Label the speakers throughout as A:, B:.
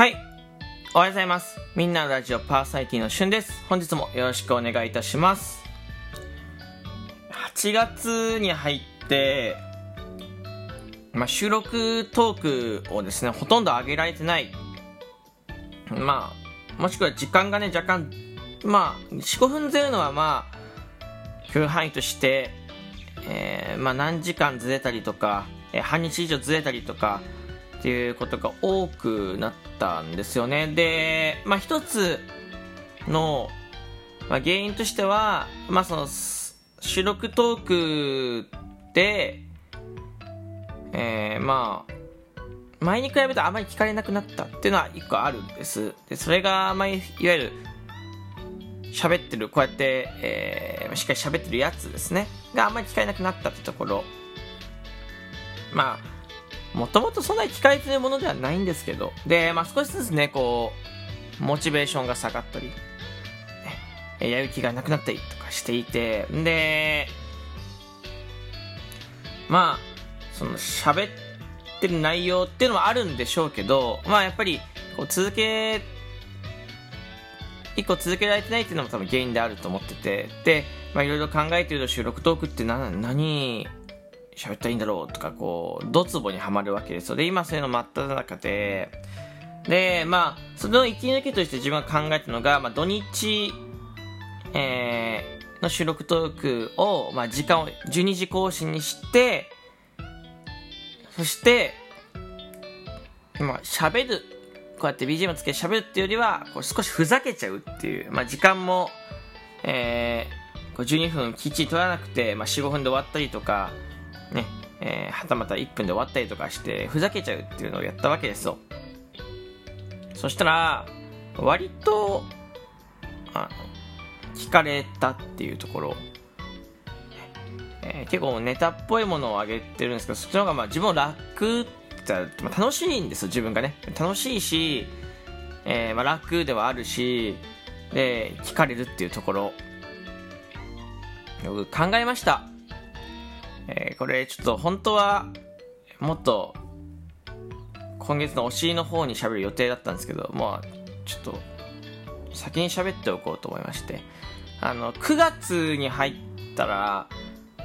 A: はい。おはようございます。みんなのラジオパーサイティのしゅんです。本日もよろしくお願いいたします。8月に入って、まあ、収録トークをですね、ほとんど上げられてない。まあ、もしくは時間がね、若干、まあ、4、5分ずれるのはまあ、許容範囲として、えーまあ、何時間ずれたりとか、えー半日以上ずれたりとかっていうことが多くなったんですよね。で、まあ、一つの、まあ、原因としては、まあ、そのす収録トークで、えーまあ前に比べるとあまり聞かれなくなったっていうのは一個あるんです。でそれが、まあ、いいわゆる喋ってるこうやって、えーしっかり喋ってるやつですね。があんまり聞かれなくなったってところ。まあもともとそんなに聞かれてるものではないんですけど。で、まあ、少しずつねこうモチベーションが下がったり、ねやる気がなくなったりとかしていて。でまあその喋ってる内容っていうのはあるんでしょうけどまあやっぱりこう続け一個続けられてないっていうのも多分原因であると思ってて。でまあいろいろ考えてると収録トークって何何喋ったらいいんだろうとかこうドツボにはまるわけですよ。で今そういうの真っ只中で。でまあその息抜きとして自分が考えたのが、まあ、土日、えーの収録トークを、まあ、時間を12時更新にしてそしてまあ喋るこうやって BGM つけて喋るっていうよりはこう少しふざけちゃうっていう、まあ、時間も、えーこう12分きっちり取らなくて、まあ、45分で終わったりとかねえーはたまた1分で終わったりとかしてふざけちゃうっていうのをやったわけですよ。そしたら割とあ聞かれたっていうところ、えー結構ネタっぽいものをあげてるんですけどそっちの方がまあ自分楽って、楽しいんですよ自分がね。楽しいし、えーまあ、楽ではあるしで聞かれるっていうところ。僕考えました。えーこれちょっと本当はもっと今月のお尻の方に喋る予定だったんですけどまあちょっと先に喋っておこうと思いましてあの9月に入ったら、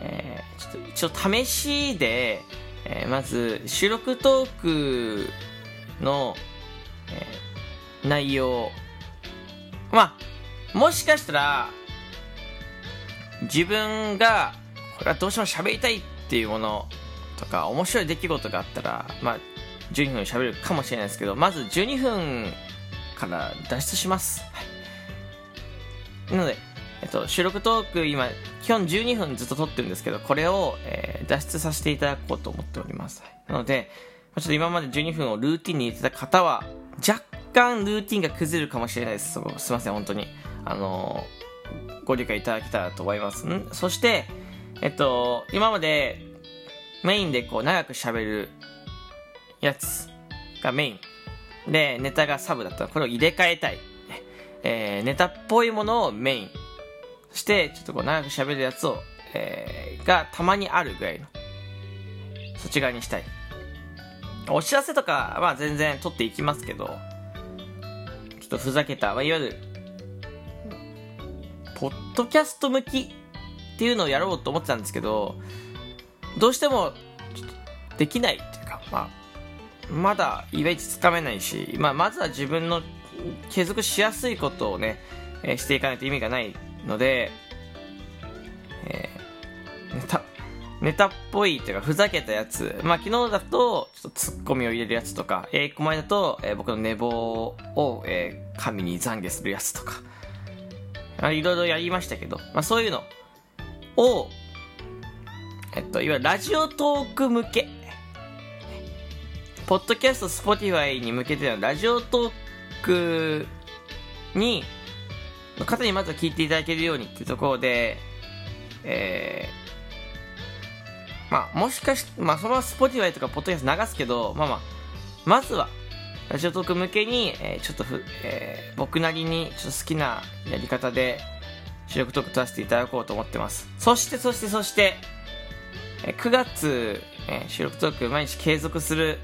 A: えーちょっと一応試しで、えーまず収録トークの、えー内容まあもしかしたら自分がこれはどうしても喋りたいっていうものとか面白い出来事があったらまあ12分喋るかもしれないですけどまず12分から脱出します、はい。なので、えっと、収録トーク今基本12分ずっと撮ってるんですけどこれを、えー脱出させていただこうと思っております、はい。なのでちょっと今まで12分をルーティンに入れてた方は若干ルーティンが崩れるかもしれないです。すいません本当に。あのご理解いただけたらと思います。そしてえっと今までメインでこう長く喋るやつがメイン。でネタがサブだった。らこれを入れ替えたい、えーネタっぽいものをメインそしてちょっとこう長く喋るやつを、えーがたまにあるぐらいのそっち側にしたい。お知らせとかは全然取っていきますけどちょっとふざけた、まあ、いわゆるポッドキャスト向きっていうのをやろうと思ってたんですけどどうしてもできないっていうか、まあ、まだいまいちつかめないし、まあ、まずは自分の継続しやすいことをね、えーしていかないと意味がないので、えーネタネタっぽいっていうかふざけたやつ、まあ、昨日だとちょっとツッコミを入れるやつとか、えー、この前だと、えー僕の寝坊を、えー神に懺悔するやつとかいろいろやりましたけど、まあ、そういうのを、えっと、いわゆる Radiotalk向け、ポッドキャスト、 Spotifyに向けての Radiotalkに、の方にまずは聞いていただけるようにっていうところで、えー、まあ、もしかし、まあ、そのまま Spotifyとかポッドキャスト流すけど、まあまあ、まずは、 Radiotalk向けに、えーちょっとふ、えー僕なりにちょっと好きなやり方で収録トーク撮らせていただこうと思ってますそしてそしてそして、え9月、え収録トーク毎日継続する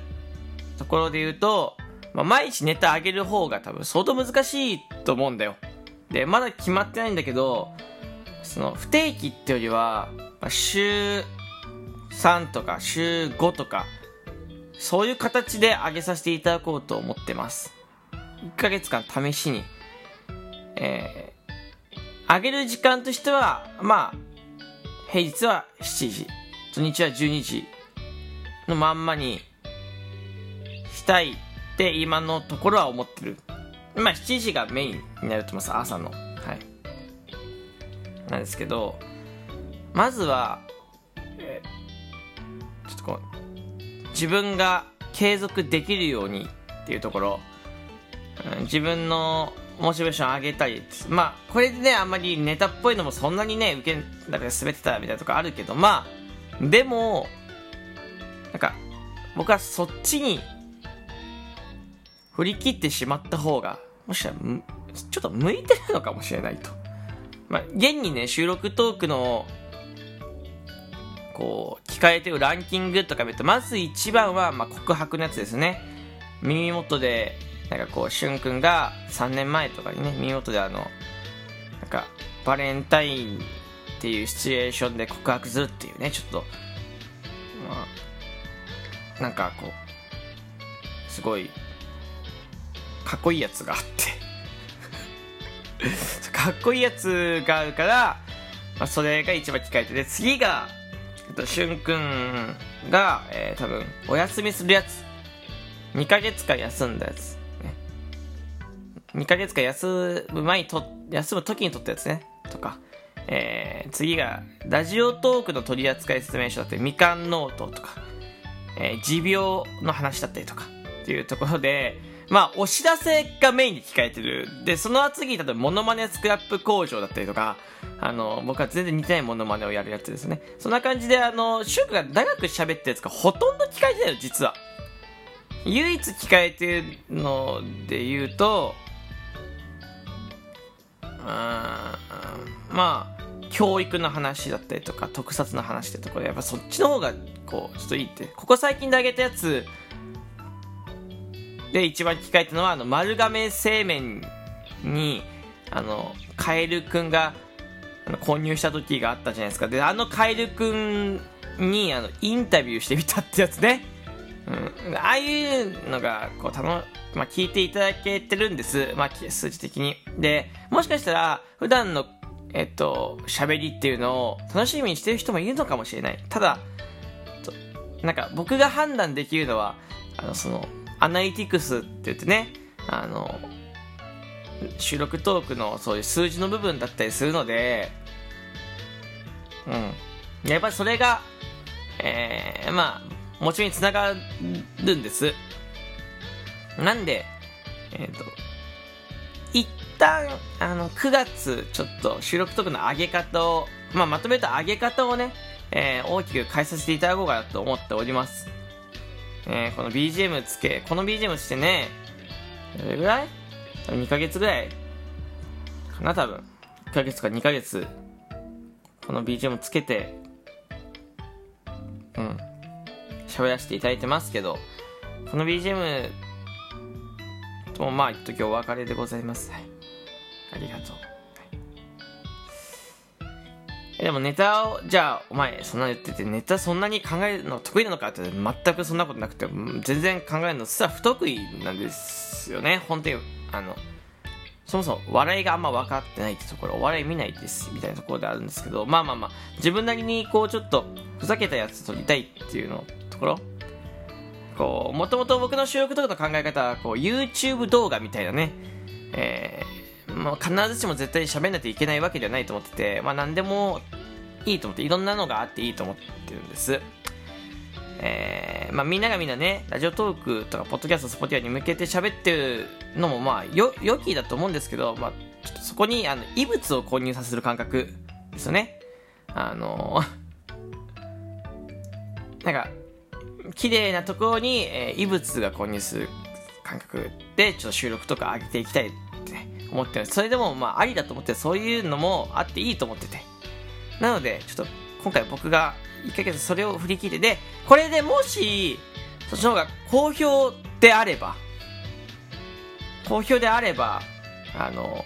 A: ところで言うと、まあ、毎日ネタ上げる方が多分相当難しいと思うんだよ。で、まだ決まってないんだけど、その不定期ってよりは、まあ、週3とか週5とか、そういう形で上げさせていただこうと思ってます。1ヶ月間試しに。えー、上げる時間としては、まあ、平日は7時、土日は12時のまんまにしたいって今のところは思ってる。まあ7時がメインになると思います、朝の。はい。なんですけど、まずは、え、ちょっとこう、自分が継続できるようにっていうところ、うん、自分のモチベーション上げたり、まあ、これでね、あんまりネタっぽいのもそんなにね、受け、だから滑ってたみたいなとこあるけど、まあ、でも、なんか、僕はそっちに、振り切ってしまった方が、もしかしたら、ちょっと向いてるのかもしれないと。まあ、現にね、収録トークの、こう、聞かれてるランキングとか見ると、まず一番は、まあ、告白のやつですね。耳元で、なんかこう、しゅんくんが3年前とかにね、耳元であの、なんか、バレンタインっていうシチュエーションで告白するっていうね、ちょっと、まあ、なんかこう、すごい、かっこいいやつがあって。かっこいいやつがあるから、まあ、それが一番聞かれてで次が、えっと、しゅんくんが、えー、多分お休みするやつ。2ヶ月間休んだやつ。2ヶ月間休む前にと、休む時に撮ったやつね。とか。えー、次が、 Radiotalkの取扱説明書だったり、みかんノートとか、えー、持病の話だったりとか、っていうところで、まあ、お知らせがメインで聞かれてる。で、その次、例えば、モノマネスクラップ工場だったりとか、あの、僕は全然似てないモノマネをやるやつですね。そんな感じで、あの、シュークが長く喋ったやつがほとんど聞かれてないよ、実は。唯一聞かれてるので言うと、まあ教育の話だったりとか特撮の話ってところでやっぱそっちの方がこうちょっといいって。ここ最近であげたやつで一番聞かれたのはあの丸亀製麺にあのカエルくんが購入した時があったじゃないですか。であのカエルくんにあのインタビューしてみたってやつね、うん、ああいうのがこう楽まあ、聞いていただけてるんです。まあ、数字的に。で、もしかしたら、普段の、えっと、喋りっていうのを楽しみにしてる人もいるのかもしれない。ただ、なんか僕が判断できるのは、あの、その、アナリティクスって言ってね、あの、収録トークのそういう数字の部分だったりするので、うん。やっぱりそれが、えー、まあ、もちろんにつながるんです。なんで、えっ、ー、と、一旦、あの、9月、ちょっと収録とかの上げ方を、まあ、まとめた上げ方をね、えー、大きく変えさせていただこうかなと思っております。えー、この BGM つけ、この BGM してね、どれぐらい ?2 ヶ月ぐらいかな、多分。1ヶ月か2ヶ月、この BGM つけて、うん、喋らせていただいてますけど、この BGM ともまあ一時お別れでございます。はい。ありがとう。でもネタを、じゃあ、お前、そんな言ってて、ネタそんなに考えるの得意なのかって全くそんなことなくて、全然考えるの実は不得意なんですよね。本当に、あの、そもそも笑いがあんま分かってないってところ、お笑い見ないです、みたいなところであるんですけど、まあまあまあ、自分なりにこうちょっと、ふざけたやつ撮りたいっていうのところ、こう、もともと僕の収録とかの考え方は、こう、YouTube 動画みたいなね、えー、まあ、必ずしも絶対喋んないといけないわけではないと思ってて、まあ、何でもいいと思って、いろんなのがあっていいと思ってるんです。えー、まあ、みんながみんなね、ラジオトークとか、ポッドキャスト、スポティアに向けて喋ってるのも、まあ、よ、良きだと思うんですけど、まあ、ちょっとそこに、あの、異物を購入させる感覚ですよね。あの なんか、綺麗なところに、えー、異物が混入する感覚で、ちょっと収録とか上げていきたいって思ってるそれでも、まあ、ありだと思って、そういうのもあっていいと思ってて。なので、ちょっと、今回僕が1ヶ月それを振り切って、で、これでもし、そっちの方が好評であれば、好評であればあの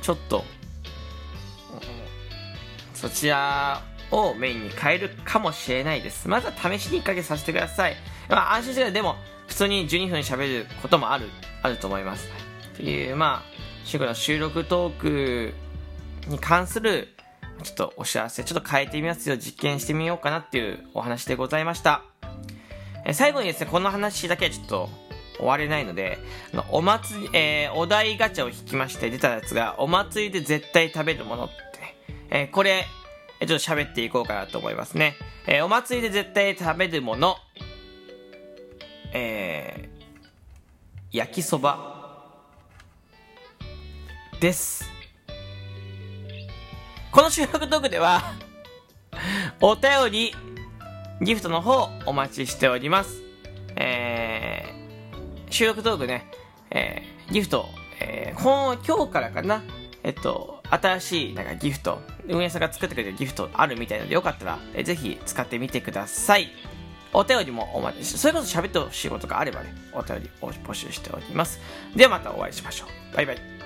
A: ちょっとそちらをメインに変えるかもしれないです。まずは試しに1ヶ月させてください。まあ安心してでも普通に12分喋ることもある、あると思います。っていう、まあ、週の収録トークに関するちょっとお知らせ、ちょっと変えてみますよ、実験してみようかなっていうお話でございました。え最後にですね、この話だけはちょっと終われないので、お祭り、えー、お題ガチャを引きまして出たやつが、お祭りで絶対食べるものって、えー、これ、ちょっと喋っていこうかなと思いますね。えー、お祭りで絶対食べるもの、えー、焼きそばです。この収録トークではお便り、ギフトの方お待ちしております。えー、収録トークね、えー、ギフト、えー、今今日からかな、えっと、新しいなんかギフト、運営さんが作ってくれるギフトあるみたいなので、よかったら、え、ぜひ使ってみてください。お便りもお待ちして、それこそ喋ってほしいことがあればね、お便りを募集しております。ではまたお会いしましょう。バイバイ。